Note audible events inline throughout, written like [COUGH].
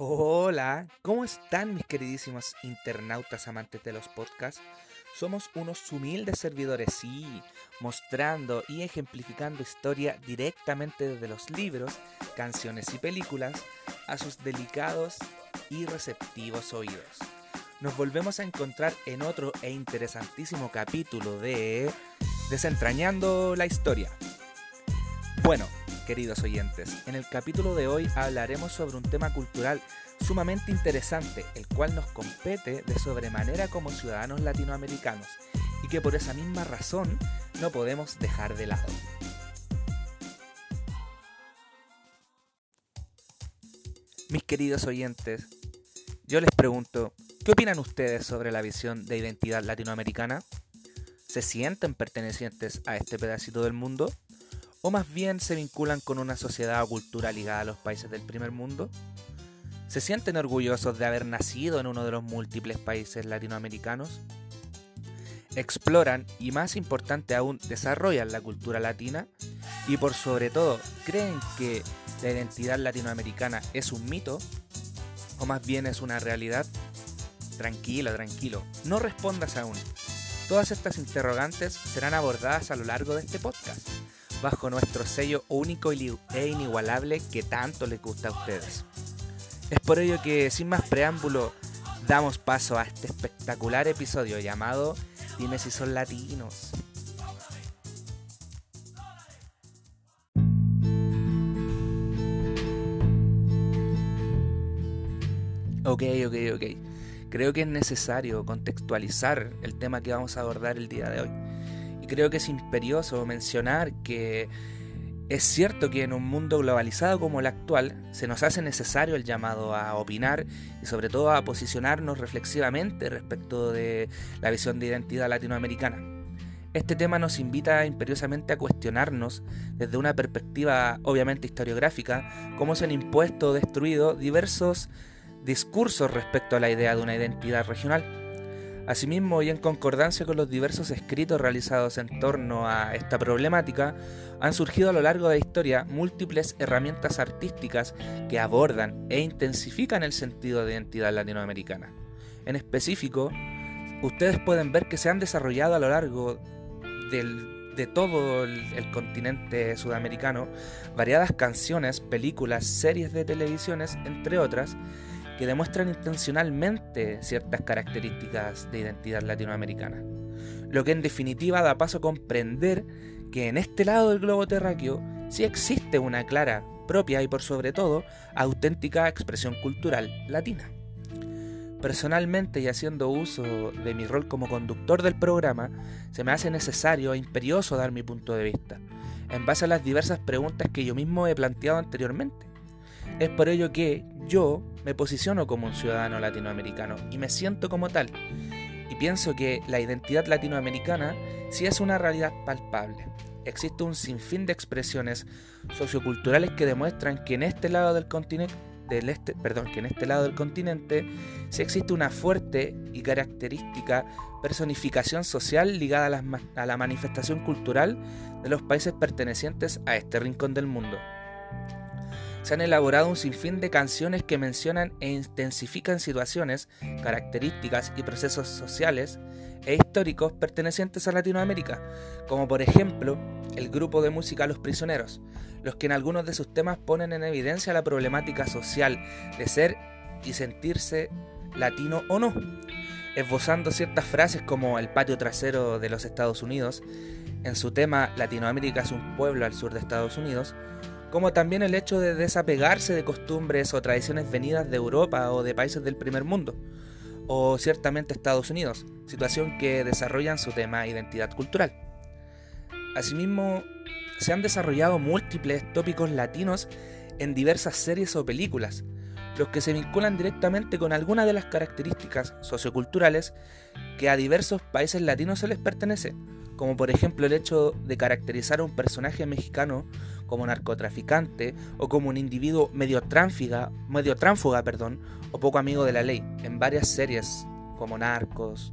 Hola, ¿cómo están mis queridísimos internautas amantes de los podcasts? Somos unos humildes servidores, sí, mostrando y ejemplificando historia directamente desde los libros, canciones y películas a sus delicados y receptivos oídos. Nos volvemos a encontrar en otro e interesantísimo capítulo de Desentrañando la historia. Bueno, queridos oyentes. En el capítulo de hoy hablaremos sobre un tema cultural sumamente interesante, el cual nos compete de sobremanera como ciudadanos latinoamericanos y que por esa misma razón no podemos dejar de lado. Mis queridos oyentes, yo les pregunto, ¿qué opinan ustedes sobre la visión de identidad latinoamericana? ¿Se sienten pertenecientes a este pedacito del mundo? O más bien se vinculan con una sociedad o cultura ligada a los países del primer mundo? ¿Se sienten orgullosos de haber nacido en uno de los múltiples países latinoamericanos? ¿Exploran y más importante aún desarrollan la cultura latina? Y por sobre todo, ¿creen que la identidad latinoamericana es un mito? ¿O más bien es una realidad? Tranquilo, tranquilo, no respondas aún. Todas estas interrogantes serán abordadas a lo largo de este podcast bajo nuestro sello único e inigualable que tanto les gusta a ustedes. Es por ello que, sin más preámbulo, damos paso a este espectacular episodio llamado Dime si son latinos. Ok, ok, ok. Creo que es necesario contextualizar el tema que vamos a abordar el día de hoy creo que es imperioso mencionar que es cierto que en un mundo globalizado como el actual se nos hace necesario el llamado a opinar y sobre todo a posicionarnos reflexivamente respecto de la visión de identidad latinoamericana. Este tema nos invita imperiosamente a cuestionarnos desde una perspectiva obviamente historiográfica cómo se han impuesto o destruido diversos discursos respecto a la idea de una identidad regional Asimismo, y en concordancia con los diversos escritos realizados en torno a esta problemática, han surgido a lo largo de la historia múltiples herramientas artísticas que abordan e intensifican el sentido de identidad latinoamericana. En específico, ustedes pueden ver que se han desarrollado a lo largo de todo el, continente sudamericano variadas canciones, películas, series de televisiones, entre otras, que demuestran intencionalmente ciertas características de identidad latinoamericana. Lo que en definitiva da paso a comprender que en este lado del globo terráqueo sí existe una clara, propia y por sobre todo auténtica expresión cultural latina. Personalmente y haciendo uso de mi rol como conductor del programa, se me hace necesario e imperioso dar mi punto de vista, en base a las diversas preguntas que yo mismo he planteado anteriormente. Es por ello que yo me posiciono como un ciudadano latinoamericano y me siento como tal. Y pienso que la identidad latinoamericana sí es una realidad palpable. Existe un sinfín de expresiones socioculturales que demuestran que en este lado del continente del este, perdón, que en este lado del continente sí existe una fuerte y característica personificación social ligada a la, a la manifestación cultural de los países pertenecientes a este rincón del mundo se han elaborado un sinfín de canciones que mencionan e intensifican situaciones, características y procesos sociales e históricos pertenecientes a Latinoamérica, como por ejemplo el grupo de música Los Prisioneros, los que en algunos de sus temas ponen en evidencia la problemática social de ser y sentirse latino o no, esbozando ciertas frases como el patio trasero de los Estados Unidos, en su tema Latinoamérica es un pueblo al sur de Estados Unidos, como también el hecho de desapegarse de costumbres o tradiciones venidas de Europa o de países del primer mundo, o ciertamente Estados Unidos, situación que desarrollan su tema identidad cultural. Asimismo, se han desarrollado múltiples tópicos latinos en diversas series o películas, los que se vinculan directamente con algunas de las características socioculturales que a diversos países latinos se les pertenece, como por ejemplo el hecho de caracterizar a un personaje mexicano como narcotraficante o como un individuo medio tránfuga, medio tránfuga perdón, o poco amigo de la ley, en varias series como Narcos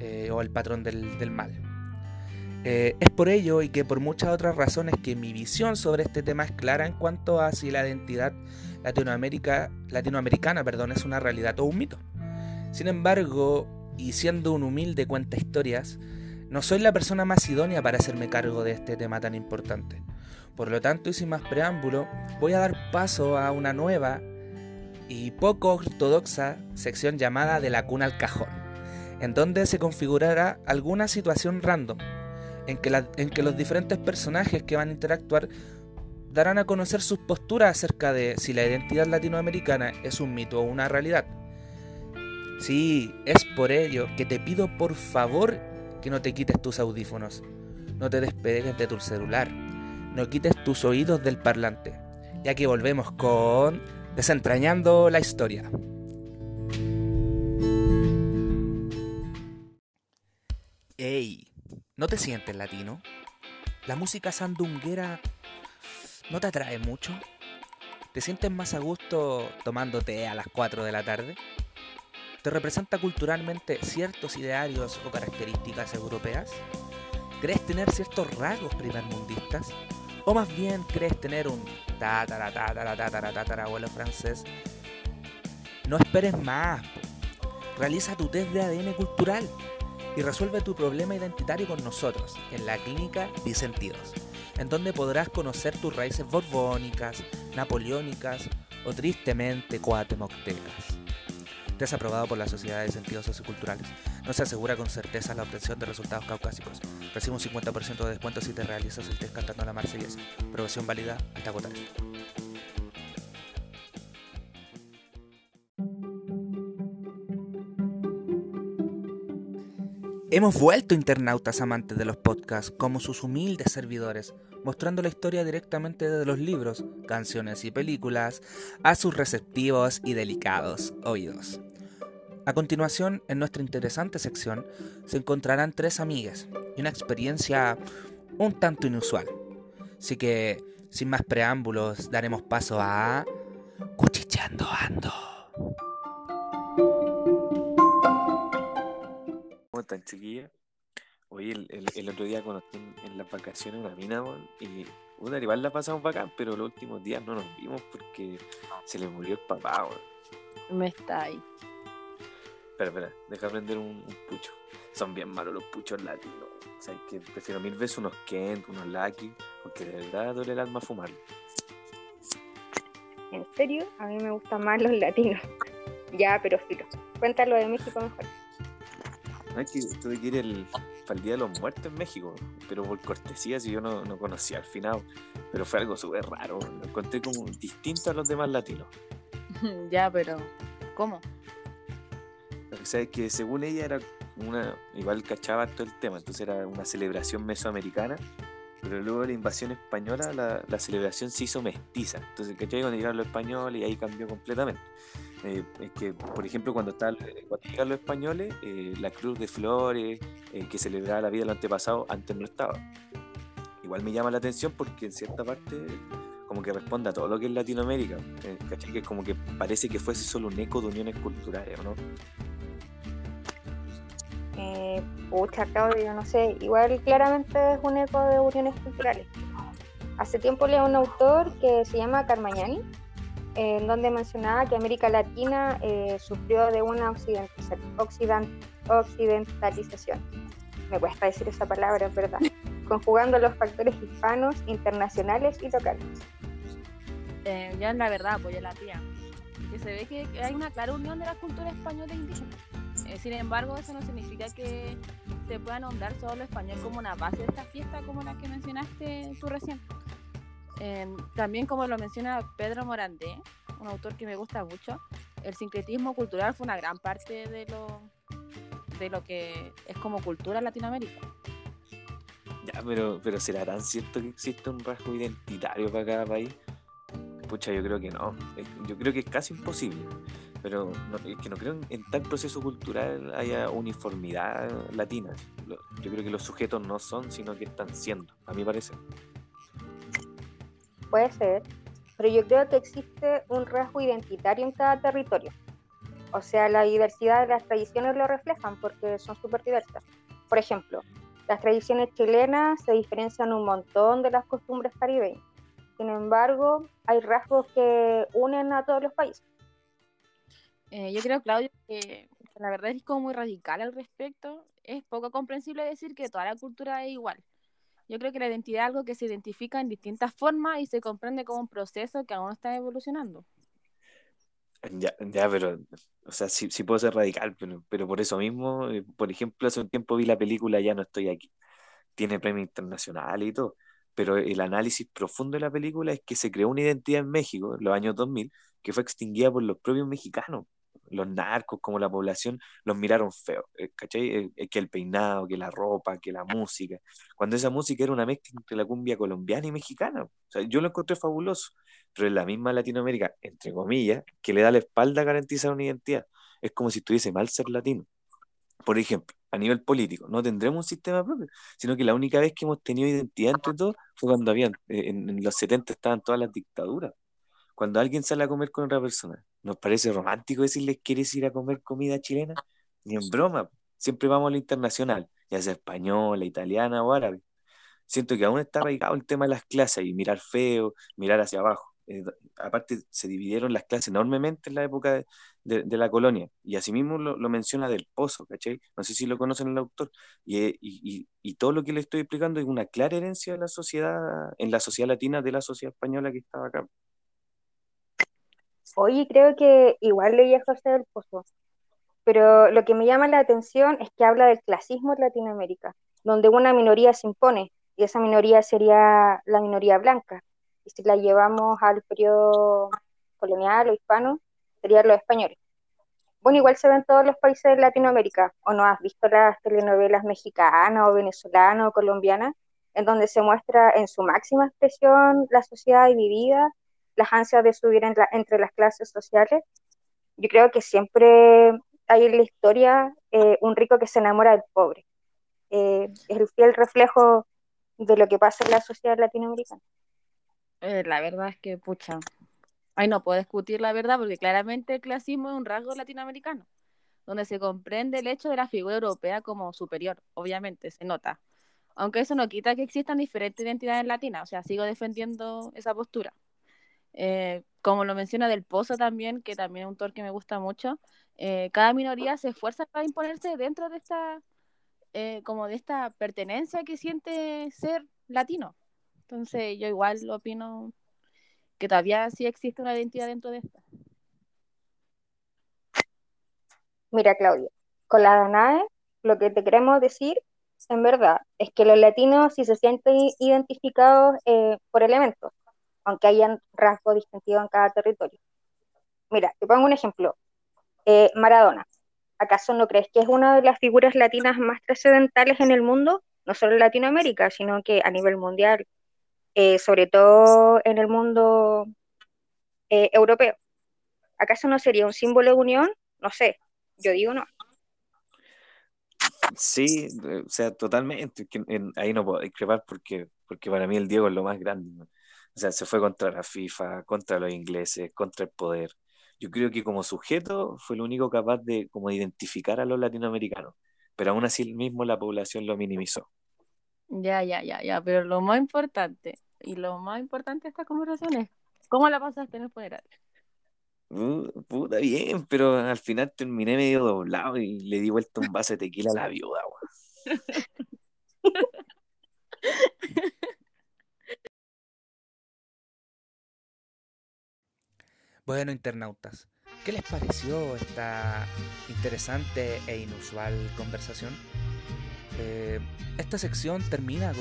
eh, o El Patrón del, del Mal. Eh, es por ello y que por muchas otras razones que mi visión sobre este tema es clara en cuanto a si la identidad Latinoamérica, latinoamericana perdón, es una realidad o un mito. Sin embargo, y siendo un humilde cuenta historias, no soy la persona más idónea para hacerme cargo de este tema tan importante. Por lo tanto, y sin más preámbulo, voy a dar paso a una nueva y poco ortodoxa sección llamada de la cuna al cajón, en donde se configurará alguna situación random en que, los diferentes personajes que van a interactuar darán a conocer sus posturas acerca de si la identidad latinoamericana es un mito o una realidad. Sí, es por ello que te pido por favor que no te quites tus audífonos, no te despegues de tu celular, no quites tus oídos del parlante, ya que volvemos con desentrañando la historia. Ey, ¿No te sientes latino? ¿La música sandunguera no te atrae mucho? ¿Te sientes más a gusto tomándote a las 4 de la tarde? ¿Te representa culturalmente ciertos idearios o características europeas? ¿Crees tener ciertos rasgos primermundistas? ¿O más bien crees tener un tatara tatara tatara tatara abuelo francés? No esperes más. Realiza tu test de ADN cultural y resuelve tu problema identitario con nosotros en la clínica Bicentidos, en donde podrás conocer tus raíces borbónicas, napoleónicas o tristemente coatemoctecas. Te has aprobado por la Sociedad de Sentidos Socioculturales. No se asegura con certeza la obtención de resultados caucásicos. Recibe un 50% de descuento si te realizas el test cantando la marsellesa. Provisión válida hasta agotar. Hemos vuelto internautas amantes de los podcasts como sus humildes servidores, mostrando la historia directamente de los libros, canciones y películas a sus receptivos y delicados oídos. A continuación, en nuestra interesante sección, se encontrarán tres amigas y una experiencia un tanto inusual. Así que, sin más preámbulos, daremos paso a... Cuchicheando Ando. tan chiquilla. Oye, el, el, otro día conocí en, en las vacaciones una mina, y una igual la pasamos bacán, pero los últimos días no nos vimos porque se le murió el papá, Me está ahí. Espera, espera, deja prender un, pucho. Son bien malos los puchos latinos. O sea, que prefiero mil veces unos Kent, unos Lucky, porque de verdad duele el alma fumar. ¿En serio? A mí me gustan más los latinos. [LAUGHS] ya, pero filo. Cuéntalo de México mejor. No es que tuve que ir el, para el Día de los Muertos en México, pero por cortesía, si yo no, no conocía al final. Pero fue algo súper raro, lo encontré como distinto a los demás latinos. [LAUGHS] ya, pero ¿cómo? O sea, es que según ella era una, igual cachaba todo el tema, entonces era una celebración mesoamericana, pero luego de la invasión española la, la celebración se hizo mestiza, entonces ¿cachai? Cuando llegaron los españoles y ahí cambió completamente. Eh, es que, por ejemplo, cuando, está, cuando llegan los españoles, eh, la cruz de flores eh, que celebraba la vida del antepasado antes no estaba. Igual me llama la atención porque en cierta parte como que responde a todo lo que es Latinoamérica, ¿cachai? Que como que parece que fuese solo un eco de uniones culturales, ¿no? Pucha, yo no sé, igual claramente es un eco de uniones culturales. Hace tiempo leí a un autor que se llama Carmagnani, en donde mencionaba que América Latina eh, sufrió de una occidentalización. Me cuesta decir esa palabra, es verdad. Conjugando los factores hispanos, internacionales y locales. Eh, ya es la verdad, apoyo la tía. Que se ve que hay una clara unión de la cultura española e indígena. Eh, sin embargo, eso no significa que se pueda nombrar solo lo español como una base de esta fiesta, como la que mencionaste tú recién. Em, también como lo menciona Pedro Morandé, un autor que me gusta mucho, el sincretismo cultural fue una gran parte de lo, de lo que es como cultura en Latinoamérica. Ya, pero, pero ¿será tan cierto que existe un rasgo identitario para cada país? Pucha, yo creo que no. Yo creo que es casi imposible. Pero es que no creo en, en tal proceso cultural haya uniformidad latina. Yo creo que los sujetos no son, sino que están siendo, a mi parecer puede ser, pero yo creo que existe un rasgo identitario en cada territorio. O sea, la diversidad de las tradiciones lo reflejan porque son súper diversas. Por ejemplo, Las tradiciones chilenas se diferencian un montón de las costumbres caribeñas. Sin embargo, hay rasgos que unen a todos los países. Eh, yo creo, Claudio, que la verdad es como muy radical al respecto. Es poco comprensible decir que toda la cultura es igual. Yo creo que la identidad es algo que se identifica en distintas formas y se comprende como un proceso que aún está evolucionando. Ya, ya, pero, o sea, sí, sí puedo ser radical, pero, pero por eso mismo, eh, por ejemplo, hace un tiempo vi la película Ya no estoy aquí. Tiene premio internacional y todo, pero el análisis profundo de la película es que se creó una identidad en México en los años 2000 que fue extinguida por los propios mexicanos los narcos, como la población, los miraron feo, eh, ¿cachai? Eh, eh, que el peinado, que la ropa, que la música, cuando esa música era una mezcla entre la cumbia colombiana y mexicana. Yo lo encontré fabuloso, pero en la misma Latinoamérica, entre comillas, que le da la espalda a garantizar una identidad. Es como si estuviese mal ser latino. Por ejemplo, a nivel político, no tendremos un sistema propio, sino que la única vez que hemos tenido identidad entre todos fue cuando habían, en, en los 70 estaban todas las dictaduras cuando alguien sale a comer con otra persona, ¿nos parece romántico decirles quieres ir a comer comida chilena? Ni en broma, siempre vamos a lo internacional, ya sea española, italiana o árabe. Siento que aún está arraigado el tema de las clases y mirar feo, mirar hacia abajo. Eh, aparte, se dividieron las clases enormemente en la época de, la colonia, y asimismo lo, lo, menciona del Pozo, ¿cachai? No sé si lo conocen el autor, y, y, y, todo lo que le estoy explicando es una clara herencia de la sociedad, en la sociedad latina de la sociedad española que estaba acá. Oye, creo que igual leía José del Pozo, pero lo que me llama la atención es que habla del clasismo en Latinoamérica, donde una minoría se impone, y esa minoría sería la minoría blanca. Y si la llevamos al periodo colonial o hispano, serían los españoles. Bueno, igual se ven todos los países de Latinoamérica, o no has visto las telenovelas mexicanas o venezolanas o colombianas, en donde se muestra en su máxima expresión la sociedad dividida las ansias de subir entre las clases sociales. Yo creo que siempre hay en la historia eh, un rico que se enamora del pobre. Eh, es el fiel reflejo de lo que pasa en la sociedad latinoamericana. Eh, la verdad es que, pucha, ay, no puedo discutir la verdad porque claramente el clasismo es un rasgo latinoamericano, donde se comprende el hecho de la figura europea como superior, obviamente, se nota. Aunque eso no quita que existan diferentes identidades latinas, o sea, sigo defendiendo esa postura. Eh, como lo menciona Del Pozo también, que también es un autor que me gusta mucho, eh, cada minoría se esfuerza para imponerse dentro de esta, eh, como de esta pertenencia que siente ser latino. Entonces yo igual opino que todavía sí existe una identidad dentro de esta. Mira, Claudia, con la Danae, lo que te queremos decir, en verdad, es que los latinos sí se sienten identificados por elementos, aunque hayan rasgos distintivos en cada territorio. Mira, te pongo un ejemplo. Eh, Maradona. ¿Acaso no crees que es una de las figuras latinas más trascendentales en el mundo? No solo en Latinoamérica, sino que a nivel mundial, eh, sobre todo en el mundo eh, europeo. ¿Acaso no sería un símbolo de unión? No sé, yo digo no. Sí, o sea, totalmente. ahí no puedo discrepar porque, porque para mí el Diego es lo más grande. O sea, se fue contra la FIFA, contra los ingleses, contra el poder. Yo creo que como sujeto fue el único capaz de como identificar a los latinoamericanos, pero aún así mismo la población lo minimizó. Ya, ya, ya, ya, pero lo más importante, y lo más importante de esta conversación es, ¿cómo la pasaste en el funeral? Uh, puta bien, pero al final terminé medio doblado y le di vuelta un vaso de tequila a la viuda, [LAUGHS] Bueno, internautas, ¿qué les pareció esta interesante e inusual conversación? Eh, esta sección termina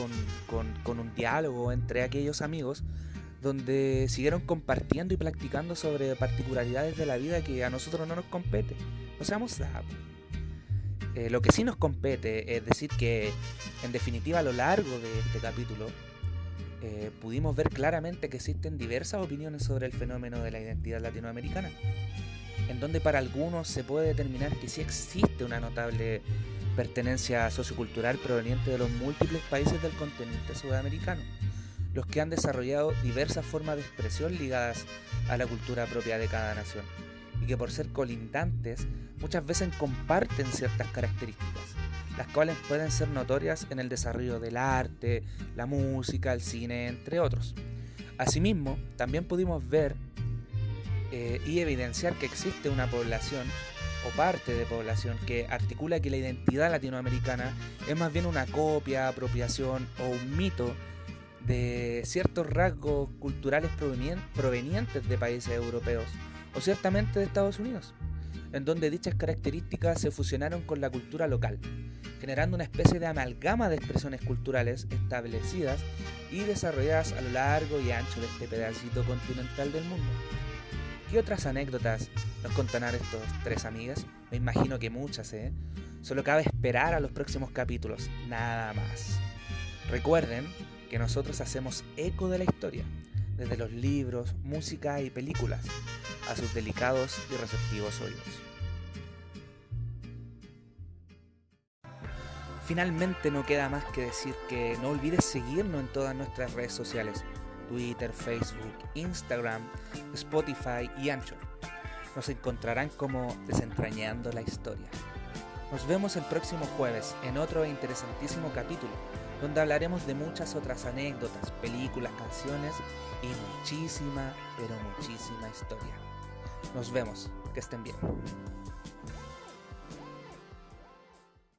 con, un diálogo entre aquellos amigos donde siguieron compartiendo y practicando sobre particularidades de la vida que a nosotros no nos compete. No seamos. Eh, lo que sí nos compete es decir que, en definitiva, a lo largo de este capítulo, eh, pudimos ver claramente que existen diversas opiniones sobre el fenómeno de la identidad latinoamericana, en donde para algunos se puede determinar que sí existe una notable pertenencia sociocultural proveniente de los múltiples países del continente sudamericano, los que han desarrollado diversas formas de expresión ligadas a la cultura propia de cada nación, y que por ser colindantes muchas veces comparten ciertas características, las cuales pueden ser notorias en el desarrollo del arte, la música, el cine, entre otros. Asimismo, también pudimos ver eh, y evidenciar que existe una población o parte de población que articula que la identidad latinoamericana es más bien una copia, apropiación o un mito de ciertos rasgos culturales provenientes de países europeos o ciertamente de Estados Unidos, en donde dichas características se fusionaron con la cultura local, generando una especie de amalgama de expresiones culturales establecidas y desarrolladas a lo largo y ancho de este pedacito continental del mundo. ¿Qué otras anécdotas nos contarán estos tres amigas? Me imagino que muchas, ¿eh? Solo cabe esperar a los próximos capítulos, nada más. Recuerden que nosotros hacemos eco de la historia, desde los libros, música y películas, a sus delicados y receptivos oídos. Finalmente no queda más que decir que no olvides seguirnos en todas nuestras redes sociales, Twitter, Facebook, Instagram, Spotify y Anchor. Nos encontrarán como desentrañando la historia. Nos vemos el próximo jueves en otro interesantísimo capítulo, donde hablaremos de muchas otras anécdotas, películas, canciones y muchísima, pero muchísima historia. Nos vemos, que estén bien.